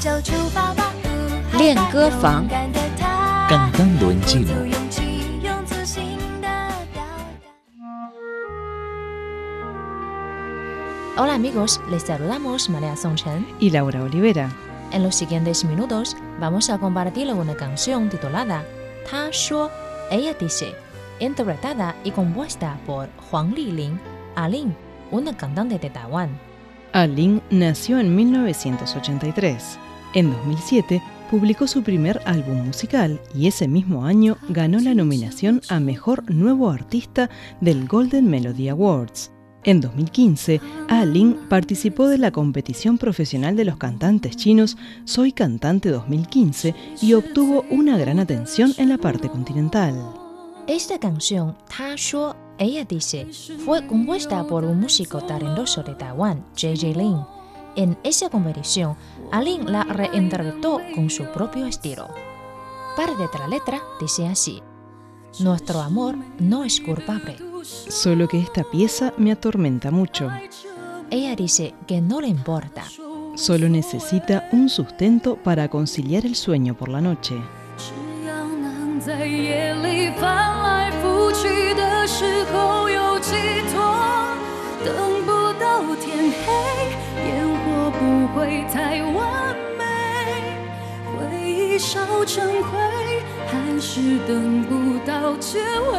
就出发吧，练歌房勇敢的他， Cantando en 足 chino. 勇气，用自信的表达。 Hola amigos, les saludamos María Songchen. y Laura Olivera. En los siguientes minutos vamos a compartir una canción titulada Ta Shuo, ella dice, interpretada y compuesta por Huang Lilin, Alin, una cantante de Taiwán. Alin nació en 1983. En 2007 publicó su primer álbum musical y ese mismo año ganó la nominación a Mejor Nuevo Artista del Golden Melody Awards. En 2015, Alin participó de la competición profesional de los cantantes chinos Soy Cantante 2015 y obtuvo una gran atención en la parte continental. Esta canción, Ta ella dice, fue compuesta por un músico talentoso de Taiwán, J.J. Lin. En esa competición, Alin la reinterpretó con su propio estilo. Parte de la letra dice así: Nuestro amor no es culpable. Solo que esta pieza me atormenta mucho. Ella dice que no le importa. Solo necesita un sustento para conciliar el sueño por la noche. 的时候有寄托，等不到天黑，烟火不会太完美，回忆烧成灰，还是等不到结尾。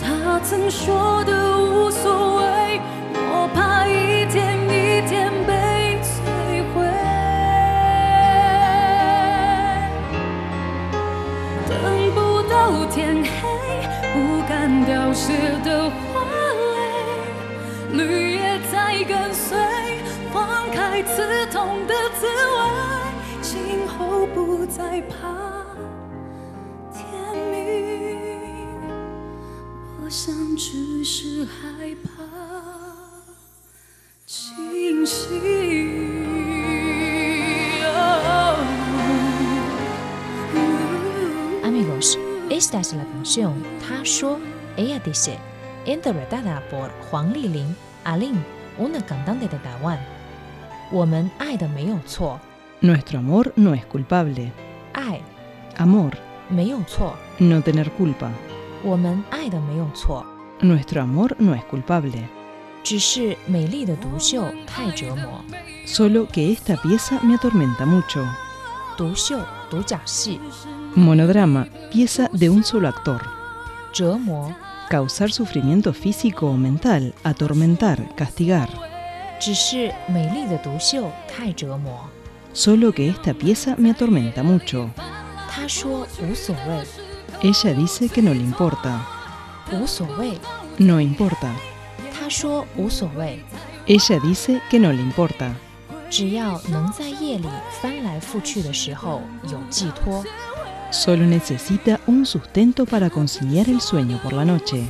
他曾说的无所谓，天黑，不敢凋谢的花蕾，绿叶在跟随，放开刺痛的滋味，今后不再怕天明。我想只是害怕清醒。Esta es la canción "Ta Shuo", ella dice, interpretada por Huang Lilin, Alin, una cantante de Taiwán. Nuestro amor no es culpable. Ai. Amor. No tener culpa. Nuestro amor no es culpable. Solo que esta pieza me atormenta mucho. Monodrama, pieza de un solo actor. Causar sufrimiento físico o mental, atormentar, castigar. Solo que esta pieza me atormenta mucho. Ella dice que no le importa. No importa. Ella dice que no le importa. 只要能在夜里翻来覆去的时候有寄托， Solo necesita un sustento para conciliar el sueño por la noche.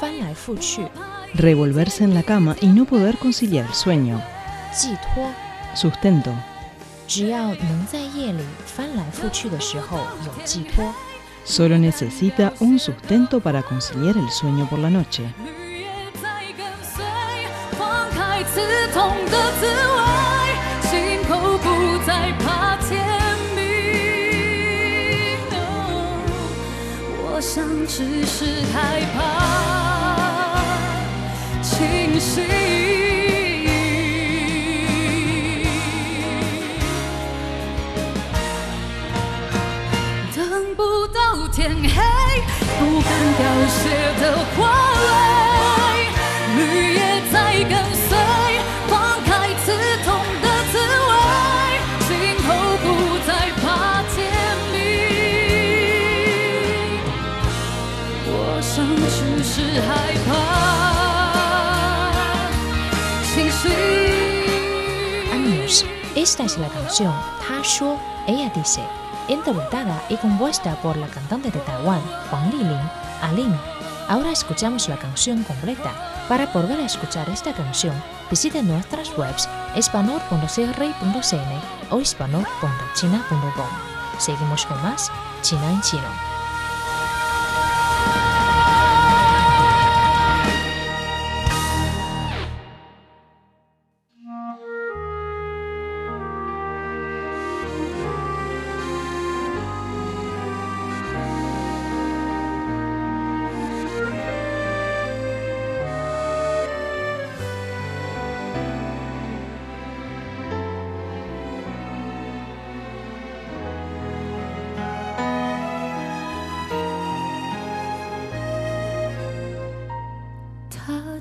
翻来覆去， Revolverse en la cama y no poder conciliar el sueño. 寄托。 Sustento. 只要能在夜里翻来覆去的时候有寄托， Solo necesita un sustento para conciliar el sueño por la noche. 绿叶在跟随，放开刺痛的滋味， 只是害怕清醒。是害怕清醒。 Amigos, esta es la canción Ta Shuo, ella dice, interpretada y compuesta por la cantante de Taiwán, Huang Lilin, Alin. Ahora escuchamos la canción completa. Para volver a escuchar esta canción, visite nuestras webs espanol.cri.cn o espanol.china.com. Seguimos con más China en Chino.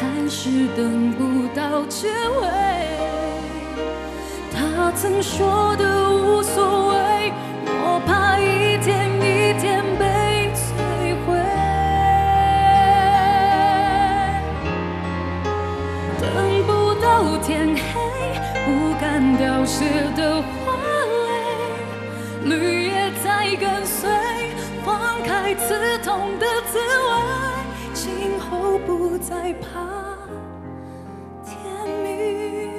还是等不到结尾。他曾说的无所谓，我怕一天一天被摧毁。等不到天黑，不敢凋谢的花蕾，绿叶在跟随，放开刺痛的滋味，我不再怕天明。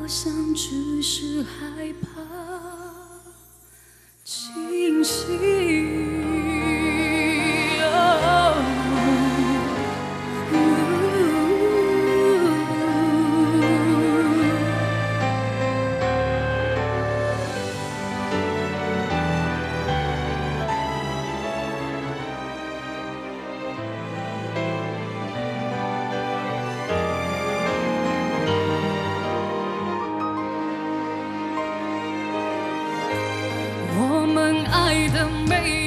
我想只是害怕清醒。the.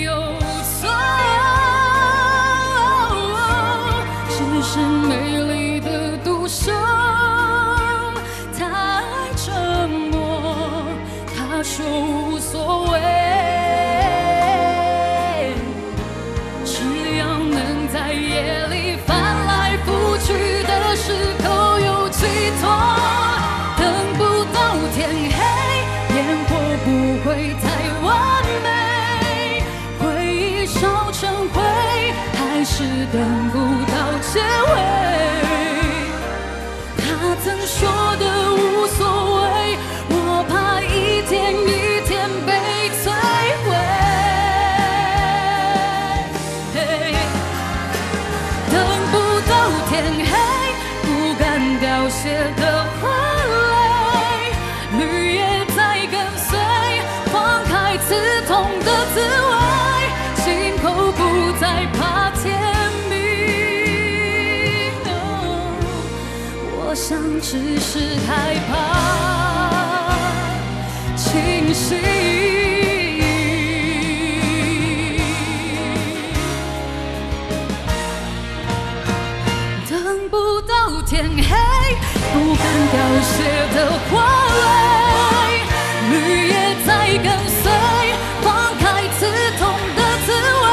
等不到天黑不敢凋谢的花蕾绿叶在跟随放开刺痛的滋味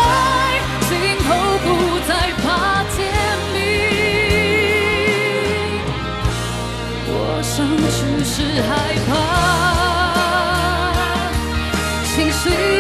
今后不再怕天明我想只是害怕清醒